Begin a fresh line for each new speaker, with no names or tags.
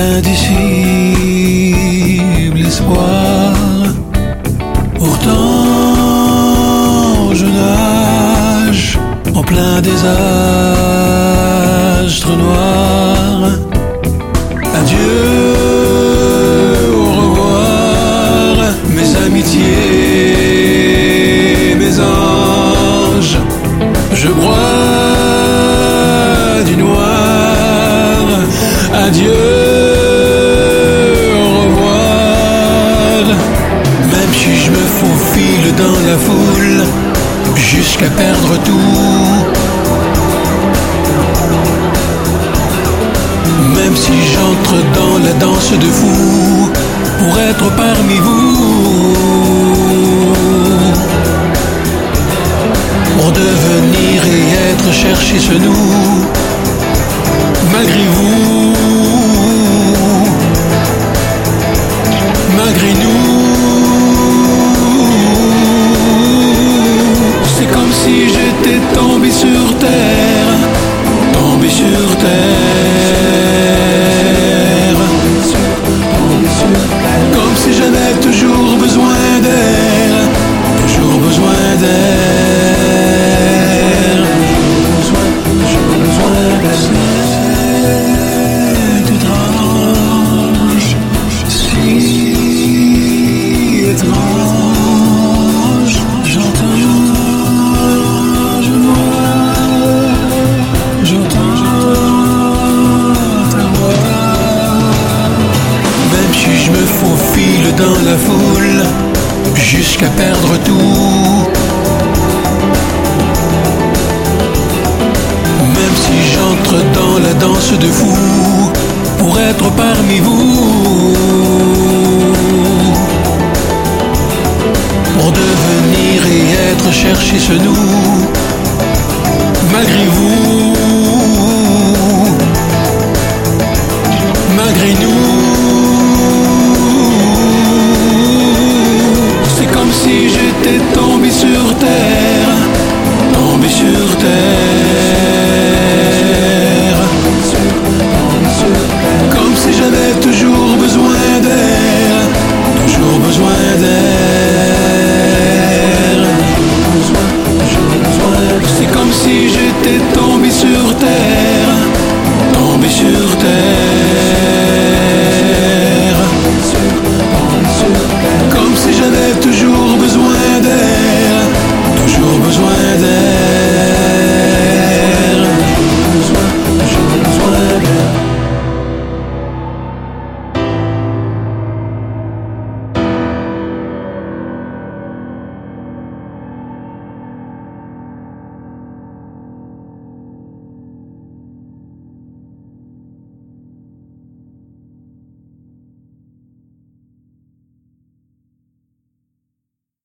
indicible espoir. Pourtant, je nage en plein désastre noir. Adieu, au revoir, mes amitiés, mes anges. Je broie du noir. Adieu, jusqu'à perdre tout. Même si j'entre dans la danse de fou pour être parmi vous. Pour devenir et être cherché ce nous, malgré vous, sur terre. De fou, pour être parmi vous. Pour devenir et être cherché ce nous, malgré vous C'est comme si j'étais tombé sur terre, tombé sur terre.